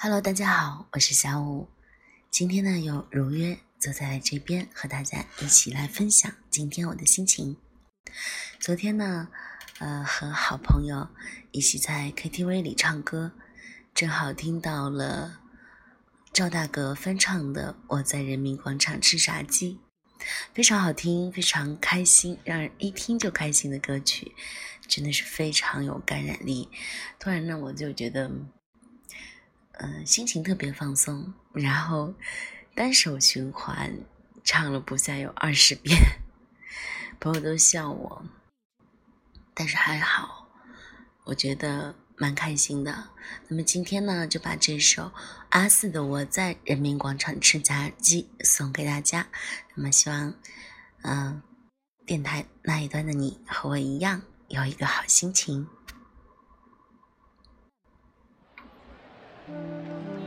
Hello，大家好，我是小五。今天呢，有如约坐在这边和大家一起来分享今天我的心情。昨天呢，呃，和好朋友一起在 KTV 里唱歌，正好听到了赵大哥翻唱的《我在人民广场吃炸鸡》，非常好听，非常开心，让人一听就开心的歌曲，真的是非常有感染力。突然呢，我就觉得。嗯，心情特别放松，然后单手循环唱了不下有二十遍，朋友都笑我，但是还好，我觉得蛮开心的。那么今天呢，就把这首阿四的《我在人民广场吃炸鸡》送给大家。那么希望，嗯，电台那一端的你和我一样有一个好心情。Thank you.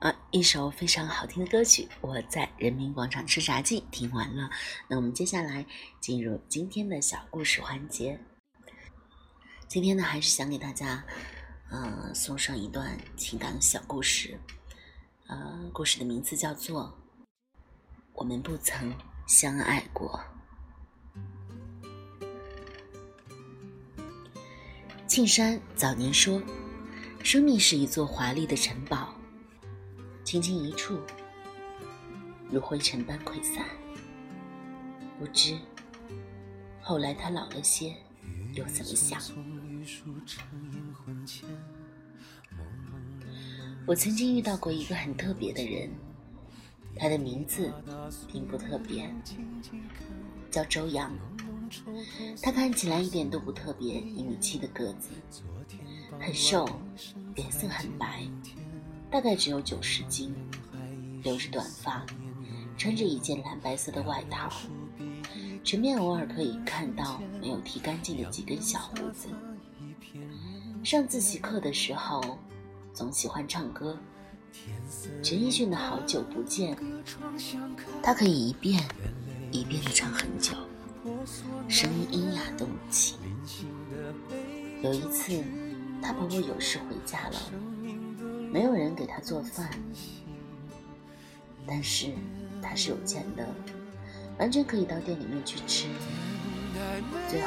啊，一首非常好听的歌曲，我在人民广场吃炸鸡，听完了。那我们接下来进入今天的小故事环节。今天呢，还是想给大家，呃，送上一段情感小故事。呃，故事的名字叫做《我们不曾相爱过》。庆山早年说：“生命是一座华丽的城堡，轻轻一触，如灰尘般溃散。不知后来他老了些，又怎么想？我曾经遇到过一个很特别的人，他的名字并不特别，叫周洋。他看起来一点都不特别，一米七的个子，很瘦，脸色很白，大概只有九十斤，留着短发，穿着一件蓝白色的外套，前面偶尔可以看到没有剃干净的几根小胡子。上自习课的时候，总喜欢唱歌。陈奕迅的好久不见，他可以一遍一遍地唱很久。声音阴哑动情。有一次，他婆婆有事回家了，没有人给他做饭，但是他是有钱的，完全可以到店里面去吃。最后，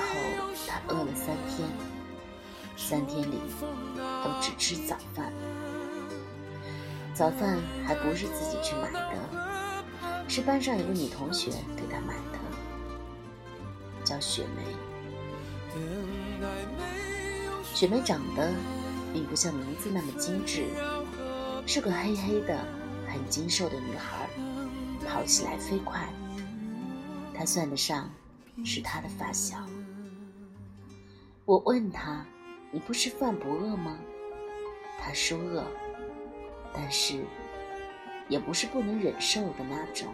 他饿了三天，三天里都只吃早饭，早饭还不是自己去买的，是班上一个女同学给他买的。叫雪梅，雪梅长得并不像名字那么精致，是个黑黑的、很精瘦的女孩，跑起来飞快。她算得上是他的发小。我问他：“你不吃饭不饿吗？”他说：“饿，但是也不是不能忍受的那种。”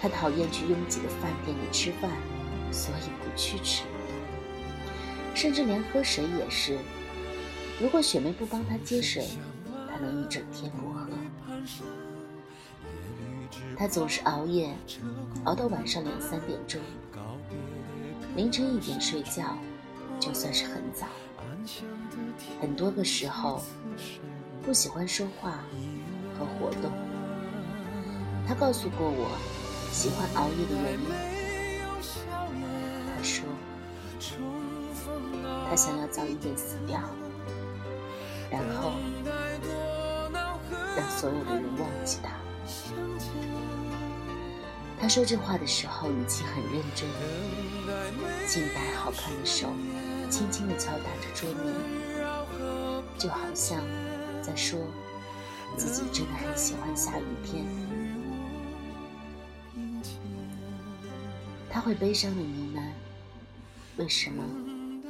他讨厌去拥挤的饭店里吃饭。所以不去吃，甚至连喝水也是。如果雪梅不帮他接水，他能一整天不喝。他总是熬夜，熬到晚上两三点钟，凌晨一点睡觉，就算是很早。很多个时候，不喜欢说话和活动。他告诉过我，喜欢熬夜的原因。说，他想要早一点死掉，然后让所有的人忘记他。他说这话的时候语气很认真，净白好看的手轻轻地敲打着桌面，就好像在说自己真的很喜欢下雨天。他会悲伤的呢喃。为什么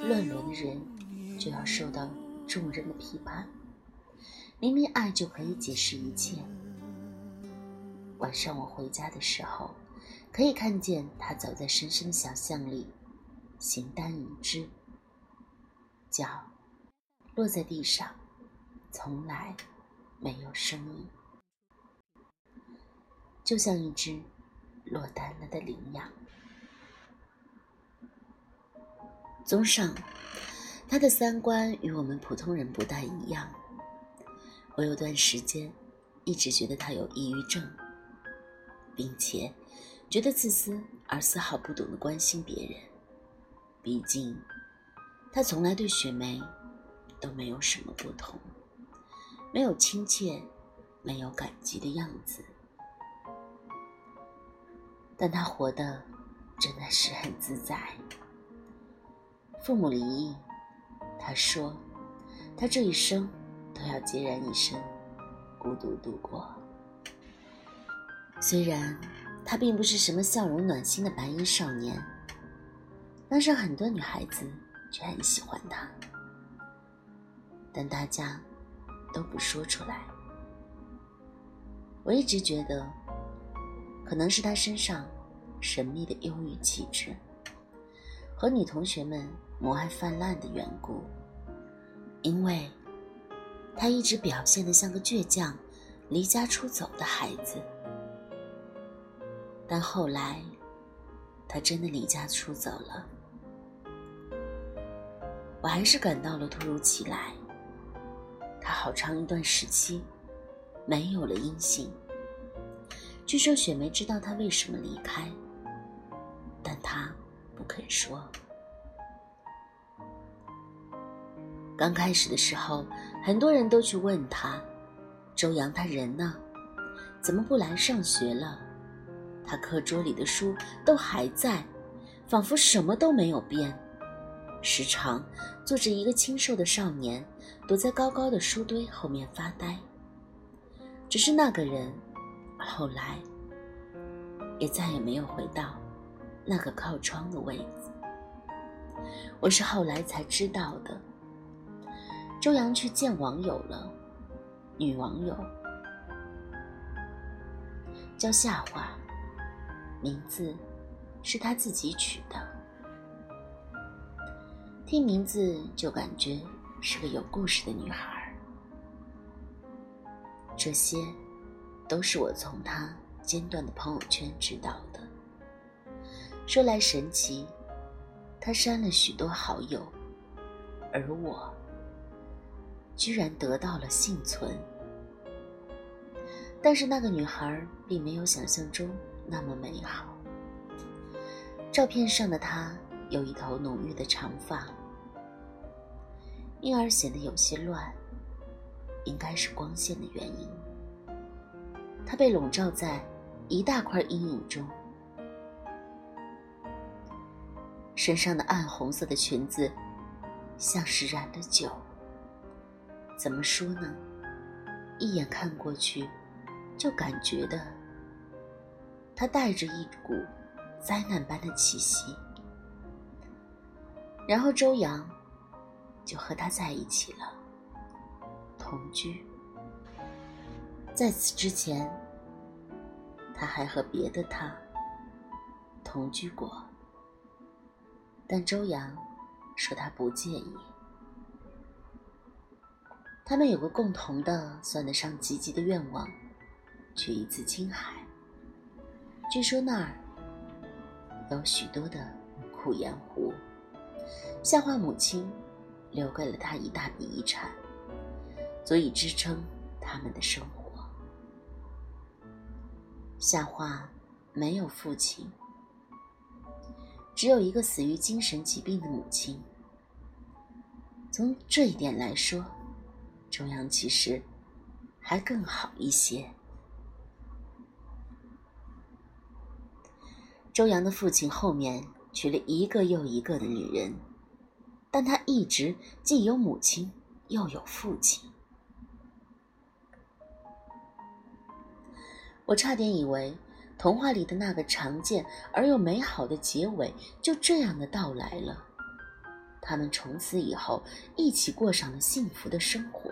乱伦的人就要受到众人的批判？明明爱就可以解释一切。晚上我回家的时候，可以看见他走在深深的小巷里，形单影只，脚落在地上，从来没有声音，就像一只落单了的羚羊。综上，他的三观与我们普通人不大一样。我有段时间一直觉得他有抑郁症，并且觉得自私而丝毫不懂得关心别人。毕竟，他从来对雪梅都没有什么不同，没有亲切，没有感激的样子。但他活得真的是很自在。父母离异，他说，他这一生都要孑然一身，孤独度过。虽然他并不是什么笑容暖心的白衣少年，但是很多女孩子却很喜欢他，但大家都不说出来。我一直觉得，可能是他身上神秘的忧郁气质。和女同学们母爱泛滥的缘故，因为他一直表现得像个倔强、离家出走的孩子。但后来，他真的离家出走了，我还是感到了突如其来。他好长一段时期没有了音信。据说雪梅知道他为什么离开，但他。不肯说。刚开始的时候，很多人都去问他：“周阳他人呢？怎么不来上学了？他课桌里的书都还在，仿佛什么都没有变。时常坐着一个清瘦的少年，躲在高高的书堆后面发呆。只是那个人，后来也再也没有回到那个靠窗的位子。我是后来才知道的。”周洋去见网友了，女网友叫夏花，名字是他自己取的。听名字就感觉是个有故事的女孩。这些都是我从她间断的朋友圈知道的。说来神奇，她删了许多好友，而我。居然得到了幸存，但是那个女孩并没有想象中那么美好。照片上的她有一头浓郁的长发，因而显得有些乱，应该是光线的原因。她被笼罩在一大块阴影中，身上的暗红色的裙子像是染了酒。怎么说呢？一眼看过去，就感觉的，他带着一股灾难般的气息。然后周洋就和他在一起了，同居。在此之前，他还和别的他同居过，但周洋说他不介意。他们有个共同的、算得上积极的愿望，去一次青海。据说那儿有许多的苦盐湖。夏花母亲留给了他一大笔遗产，足以支撑他们的生活。夏花没有父亲，只有一个死于精神疾病的母亲。从这一点来说，周洋其实还更好一些。周洋的父亲后面娶了一个又一个的女人，但他一直既有母亲又有父亲。我差点以为童话里的那个常见而又美好的结尾就这样的到来了。他们从此以后一起过上了幸福的生活。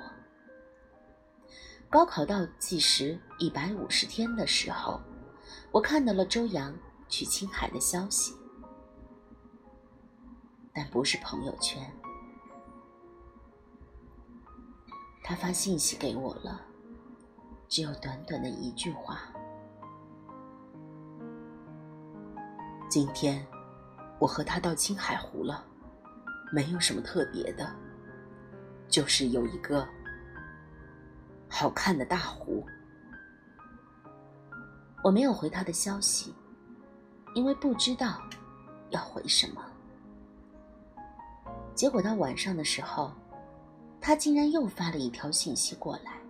高考倒计时一百五十天的时候，我看到了周洋去青海的消息，但不是朋友圈。他发信息给我了，只有短短的一句话：“今天我和他到青海湖了。”没有什么特别的，就是有一个好看的大湖。我没有回他的消息，因为不知道要回什么。结果到晚上的时候，他竟然又发了一条信息过来：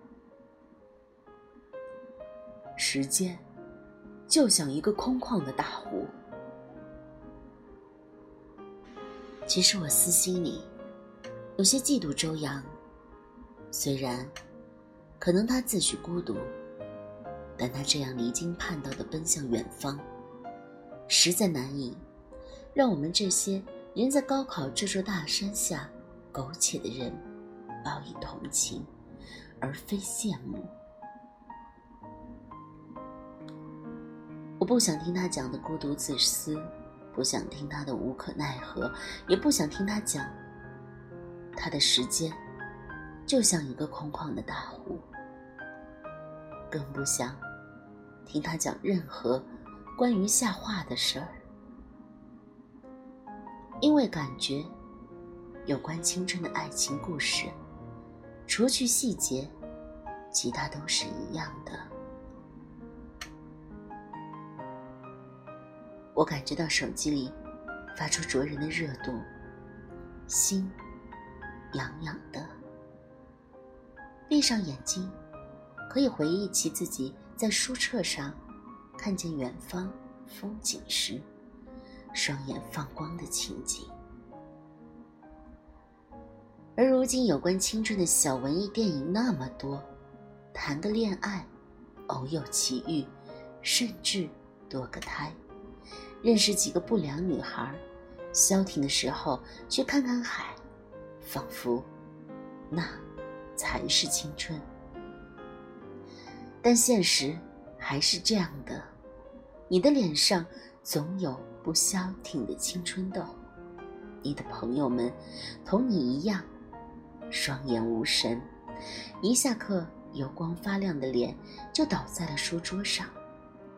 时间就像一个空旷的大湖。其实我私心里有些嫉妒周洋，虽然可能他自诩孤独，但他这样离经叛道的奔向远方，实在难以让我们这些人在高考这座大山下苟且的人报以同情，而非羡慕。我不想听他讲的孤独自私。不想听他的无可奈何，也不想听他讲他的时间就像一个空旷的大湖，更不想听他讲任何关于夏画的事儿，因为感觉有关青春的爱情故事，除去细节，其他都是一样的。我感觉到手机里发出灼人的热度，心痒痒的。闭上眼睛，可以回忆起自己在书册上看见远方风景时，双眼放光的情景。而如今，有关青春的小文艺电影那么多，谈个恋爱，偶有奇遇，甚至堕个胎，认识几个不良女孩，消停的时候去看看海，仿佛那才是青春。但现实还是这样的，你的脸上总有不消停的青春痘，你的朋友们同你一样。双眼无神，一下课油光发亮的脸就倒在了书桌上，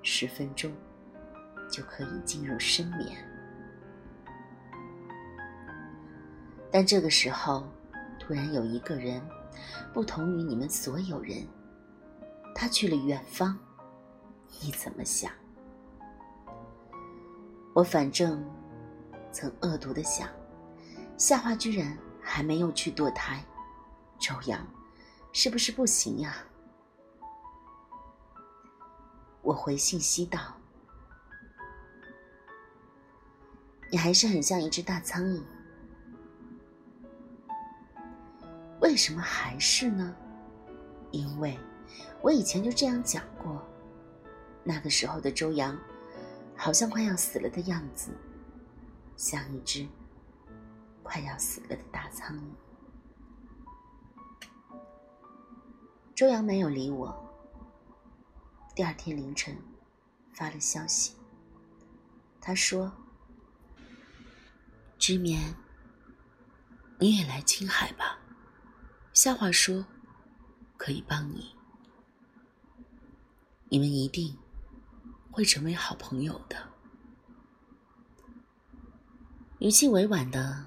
十分钟就可以进入深眠。但这个时候，突然有一个人，不同于你们所有人，他去了远方，你怎么想？我反正曾恶毒的想，夏花居然。还没有去堕胎，周阳，是不是不行呀？我回信息道：“你还是很像一只大苍蝇。”为什么还是呢？因为我以前就这样讲过。那个时候的周阳，好像快要死了的样子，像一只。快要死了的大苍蝇。周阳没有理我。第二天凌晨，发了消息。他说：“知眠，你也来青海吧。夏话说，可以帮你。你们一定会成为好朋友的。”语气委婉的。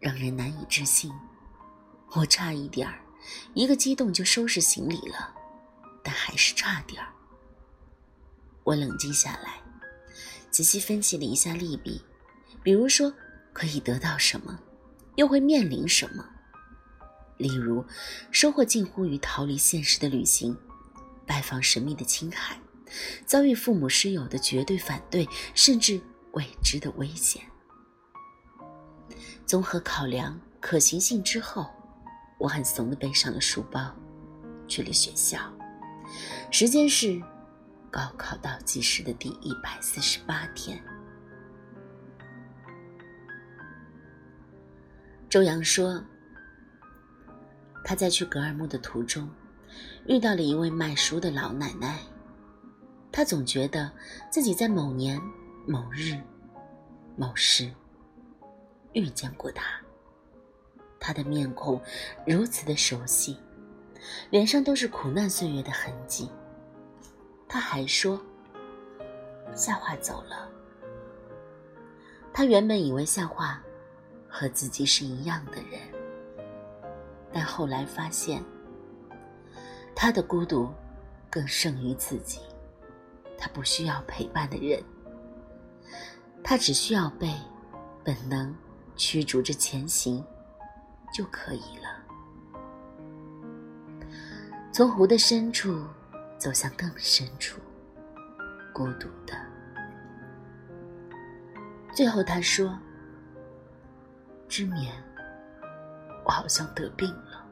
让人难以置信，我差一点儿，一个激动就收拾行李了，但还是差点儿。我冷静下来，仔细分析了一下利弊，比如说可以得到什么，又会面临什么。例如，收获近乎于逃离现实的旅行，拜访神秘的青海，遭遇父母师友的绝对反对，甚至未知的危险。综合考量可行性之后，我很怂的背上了书包，去了学校。时间是高考倒计时的第一百四十八天。周阳说，他在去格尔木的途中，遇到了一位卖书的老奶奶。他总觉得自己在某年某日某时。遇见过他，他的面孔如此的熟悉，脸上都是苦难岁月的痕迹。他还说，夏华走了。他原本以为夏华和自己是一样的人，但后来发现，他的孤独更胜于自己。他不需要陪伴的人，他只需要被本能。驱逐着前行，就可以了。从湖的深处走向更深处，孤独的。最后他说：“失眠，我好像得病了，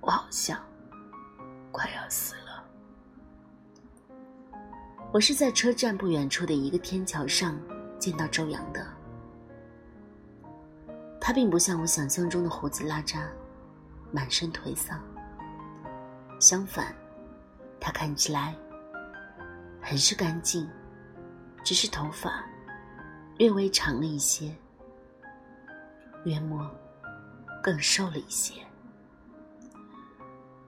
我好像快要死了。”我是在车站不远处的一个天桥上见到周阳的。他并不像我想象中的胡子拉碴，满身颓丧。相反，他看起来很是干净，只是头发略微长了一些，约莫更瘦了一些。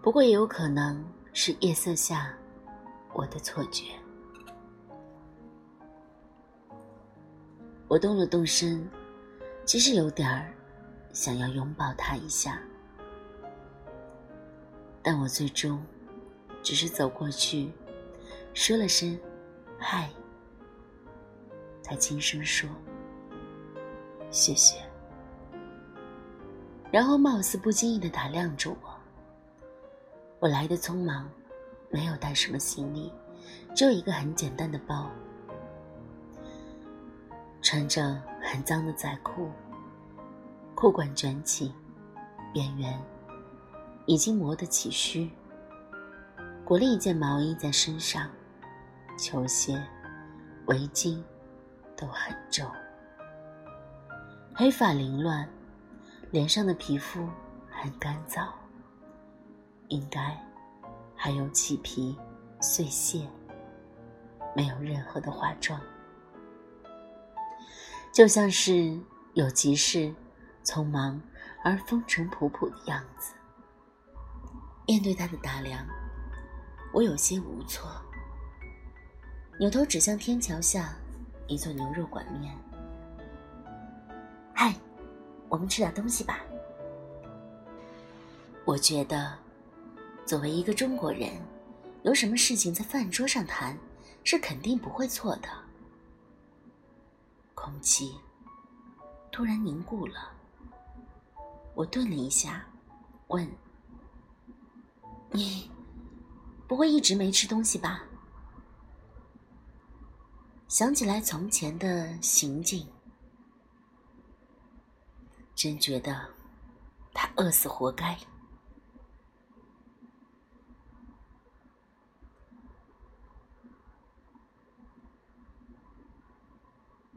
不过也有可能是夜色下我的错觉。我动了动身。其实有点儿想要拥抱他一下，但我最终只是走过去，说了声“嗨”，才轻声说：“谢谢。”然后貌似不经意的打量着我。我来的匆忙，没有带什么行李，只有一个很简单的包，穿着很脏的仔裤，裤管卷起，边缘已经磨得起须。裹了一件毛衣在身上，球鞋、围巾都很皱，黑发凌乱。脸上的皮肤很干燥，应该还有起皮碎屑，没有任何的化妆，就像是有急事、匆忙而风尘仆仆的样子。面对他的打量，我有些无措，扭头指向天桥下一座牛肉馆面。嗨。我们吃点东西吧。我觉得，作为一个中国人，有什么事情在饭桌上谈，是肯定不会错的。空气突然凝固了，我顿了一下，问：“你不会一直没吃东西吧？”想起来从前的行径。真觉得他饿死活该。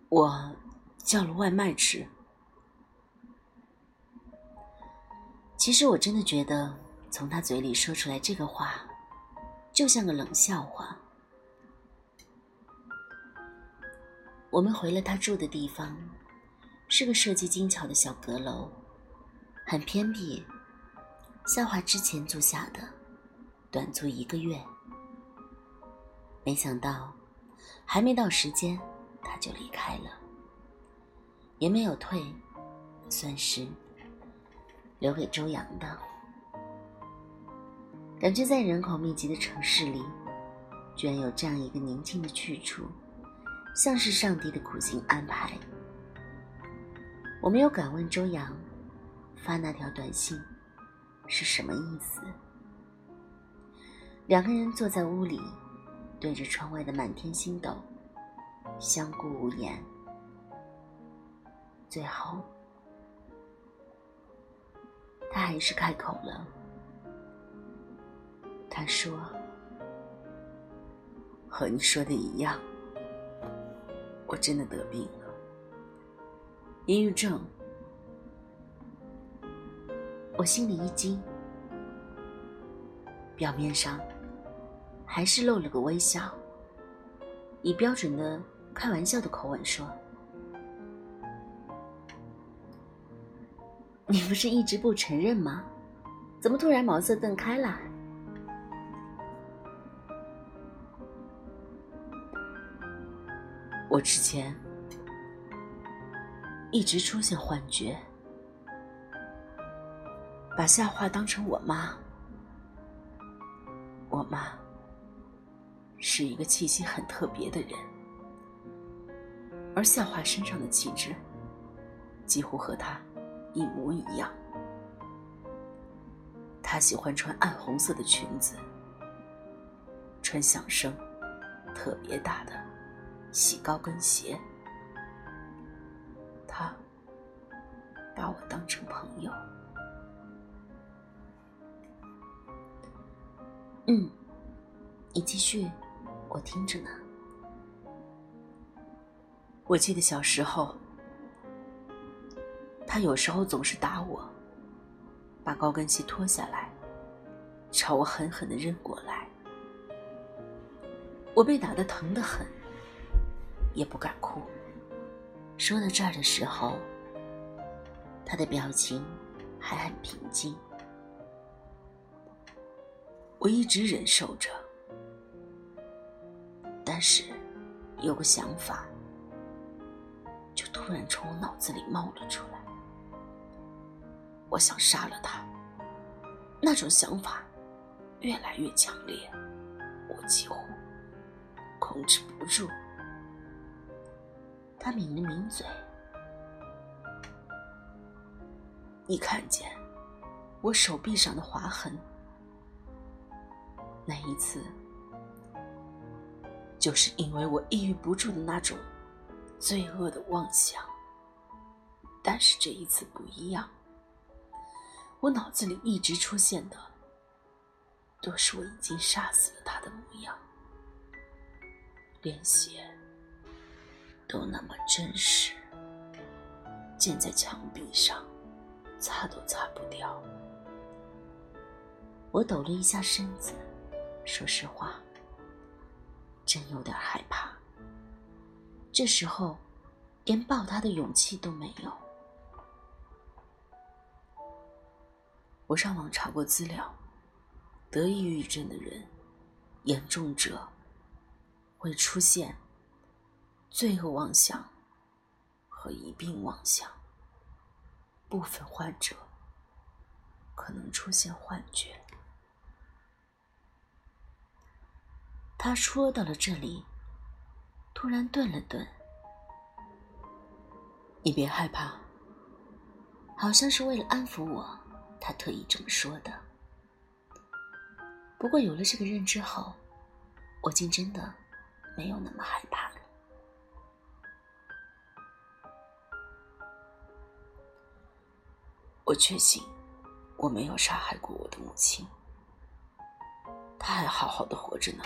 我叫了外卖吃。其实我真的觉得，从他嘴里说出来这个话，就像个冷笑话。我们回了他住的地方。是个设计精巧的小阁楼，很偏僻。夏华之前租下的，短租一个月。没想到，还没到时间，他就离开了，也没有退，算是留给周阳的。感觉在人口密集的城市里，居然有这样一个宁静的去处，像是上帝的苦心安排。我没有敢问周洋发那条短信是什么意思。两个人坐在屋里，对着窗外的满天星斗，相顾无言。最后，他还是开口了。他说：“和你说的一样，我真的得病了。”抑郁症，我心里一惊，表面上还是露了个微笑，以标准的开玩笑的口吻说：“你不是一直不承认吗？怎么突然茅塞顿开了？”我之前。一直出现幻觉，把夏画当成我妈。我妈是一个气息很特别的人，而夏画身上的气质几乎和她一模一样。她喜欢穿暗红色的裙子，穿响声特别大的细高跟鞋。把我当成朋友。嗯，你继续，我听着呢。我记得小时候，他有时候总是打我，把高跟鞋脱下来，朝我狠狠的扔过来。我被打的疼得很，也不敢哭。说到这儿的时候，他的表情还很平静。我一直忍受着，但是有个想法，就突然从我脑子里冒了出来。我想杀了他，那种想法越来越强烈，我几乎控制不住。他抿了抿嘴，你看见我手臂上的划痕？那一次，就是因为我抑郁不住的那种罪恶的妄想。但是这一次不一样，我脑子里一直出现的，都是我已经杀死了他的模样，连血都那么真实，溅在墙壁上，擦都擦不掉。我抖了一下身子。说实话，真有点害怕。这时候，连抱他的勇气都没有。我上网查过资料，得抑郁症的人，严重者会出现罪恶妄想和疑病妄想，部分患者可能出现幻觉。他说到了这里，突然顿了顿。你别害怕，好像是为了安抚我，他特意这么说的。不过有了这个认知后，我竟真的没有那么害怕了。我确信我没有杀害过我的母亲，她还好好的活着呢。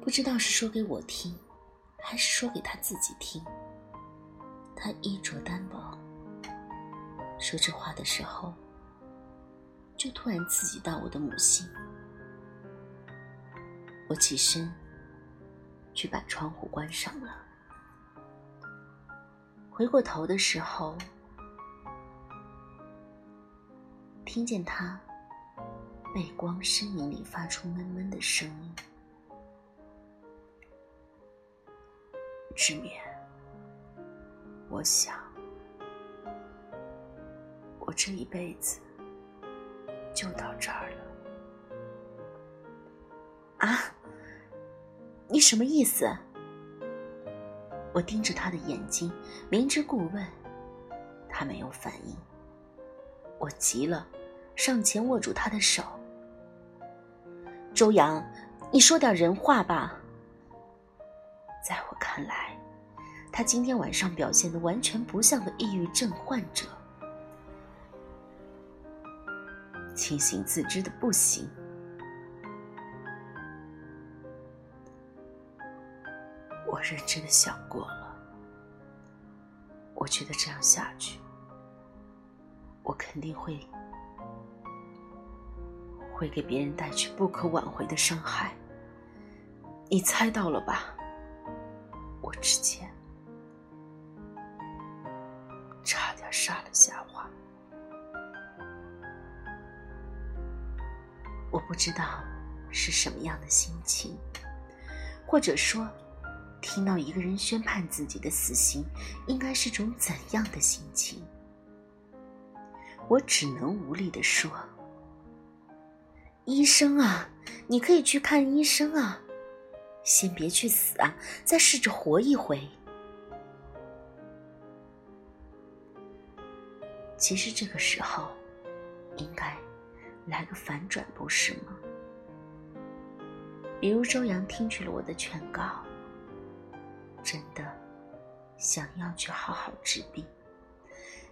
不知道是说给我听，还是说给他自己听。他衣着单薄，说这话的时候，就突然刺激到我的母性。我起身去把窗户关上了，回过头的时候，听见他背光身影里发出闷闷的声音。志勉，我想，我这一辈子就到这儿了。啊，你什么意思？我盯着他的眼睛，明知故问，他没有反应。我急了，上前握住他的手。周阳，你说点人话吧。在我看来，他今天晚上表现的完全不像个抑郁症患者，清醒自知的不行。我认真的想过了，我觉得这样下去，我肯定会会给别人带去不可挽回的伤害。你猜到了吧？我之前差点杀了夏华，我不知道是什么样的心情，或者说，听到一个人宣判自己的死刑，应该是种怎样的心情？我只能无力的说：“医生啊，你可以去看医生啊。”先别去死啊，再试着活一回。其实这个时候，应该来个反转，不是吗？比如周阳听取了我的劝告，真的想要去好好治病，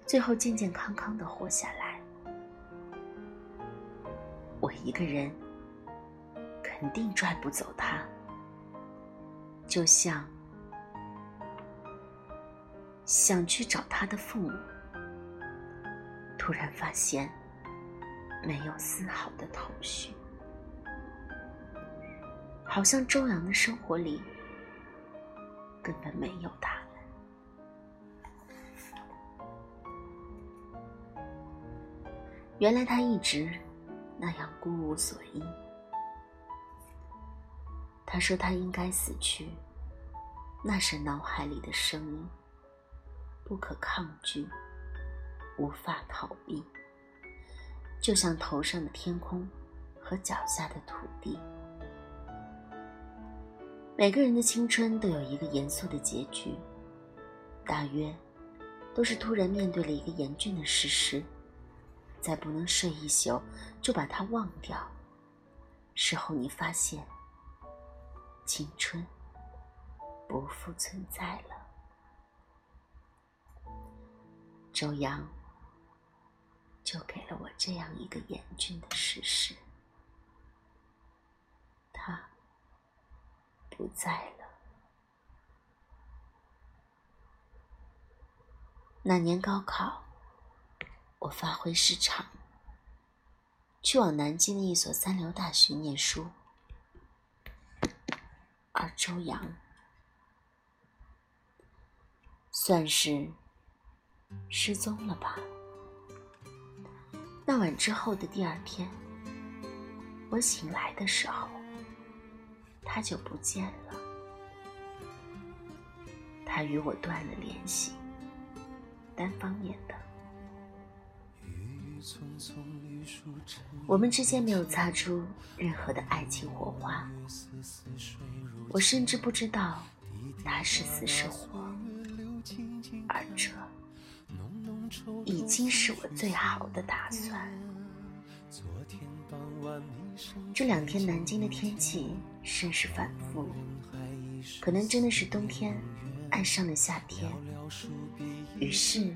最后健健康康的活下来。我一个人肯定拽不走他。就像想去找他的父母，突然发现没有丝毫的头绪，好像周阳的生活里根本没有他。原来他一直那样孤无所依。他说：“他应该死去，那是脑海里的声音，不可抗拒，无法逃避，就像头上的天空和脚下的土地。每个人的青春都有一个严肃的结局，大约都是突然面对了一个严峻的事实，再不能睡一宿就把它忘掉。事后你发现，青春不复存在了。周阳就给了我这样一个严峻的事实：他不在了。那年高考，我发挥失常，去往南京的一所三流大学念书，而周阳算是失踪了吧。那晚之后的第二天，我醒来的时候，他就不见了，他与我断了联系。单方面的，我们之间没有擦出任何的爱情火花。我甚至不知道他是死是活，而这已经是我最好的打算。这两天南京的天气甚是反复，可能真的是冬天爱上了夏天。于是，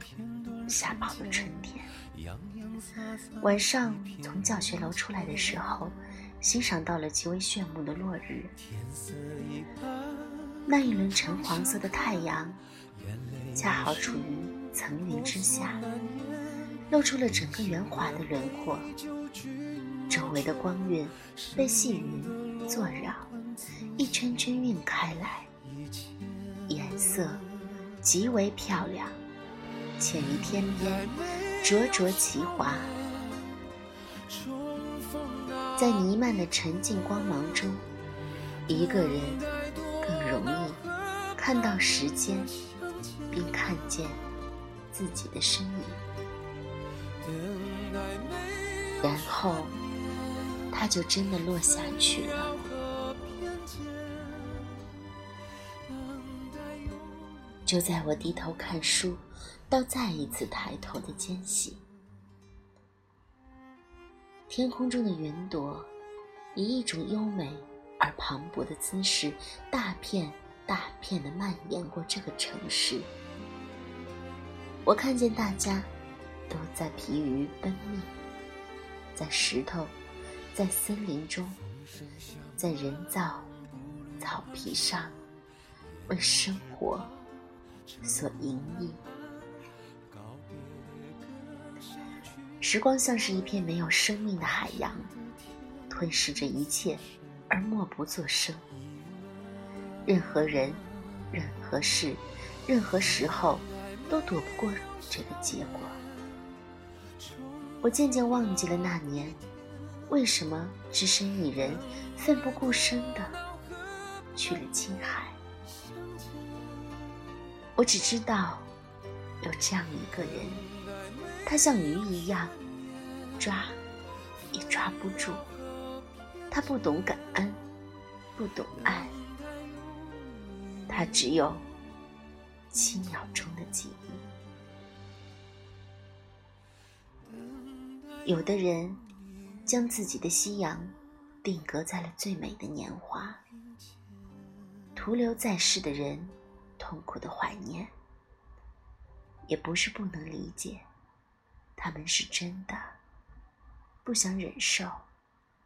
吓跑了春天。晚上从教学楼出来的时候，欣赏到了极为炫目的落日。那一轮橙黄色的太阳，恰好处于层云之下，露出了整个圆滑的轮廓。周围的光晕被细云作绕，一圈圈晕开来，颜色极为漂亮。浅于天边，灼灼其华。在弥漫的沉静光芒中，一个人更容易看到时间，并看见自己的身影。然后，他就真的落下去了。就在我低头看书。到再一次抬头的间隙，天空中的云朵以一种优美而磅礴的姿势，大片大片的蔓延过这个城市。我看见大家都在疲于奔命，在石头，在森林中，在人造草皮上，为生活所盈利。时光像是一片没有生命的海洋，吞噬着一切，而默不作声。任何人、任何事、任何时候，都躲不过这个结果。我渐渐忘记了那年，为什么只身一人，奋不顾身的去了青海。我只知道，有这样一个人。他像鱼一样，抓也抓不住。他不懂感恩，不懂爱，他只有七秒钟的记忆。有的人将自己的夕阳定格在了最美的年华，徒留在世的人痛苦的怀念，也不是不能理解。他们是真的不想忍受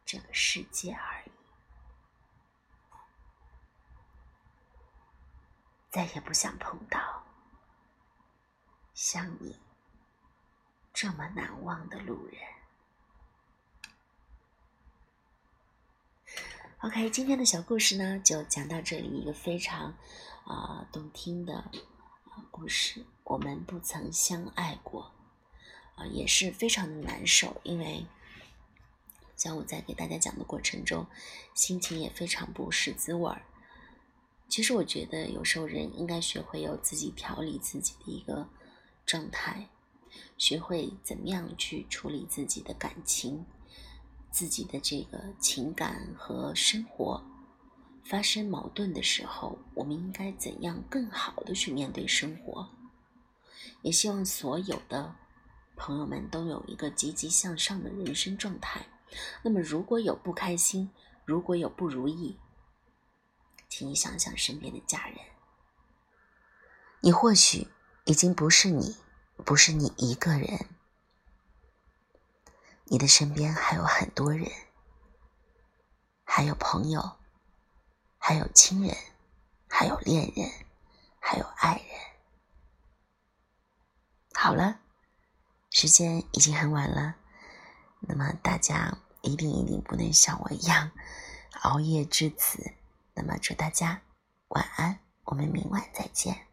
这个世界而已，再也不想碰到像你这么难忘的路人。OK，今天的小故事呢，就讲到这里，一个非常啊动听的啊故事。我们不曾相爱过。啊，也是非常的难受，因为像我在给大家讲的过程中，心情也非常不是滋味儿。其实我觉得，有时候人应该学会有自己调理自己的一个状态，学会怎么样去处理自己的感情，自己的这个情感和生活发生矛盾的时候，我们应该怎样更好的去面对生活。也希望所有的朋友们都有一个积极向上的人生状态。那么，如果有不开心，如果有不如意，请你想想身边的家人。你或许已经不是你，不是你一个人，你的身边还有很多人，还有朋友，还有亲人，还有恋人，还有爱人。好了，时间已经很晚了，那么大家一定一定不能像我一样熬夜至此。那么祝大家晚安，我们明晚再见。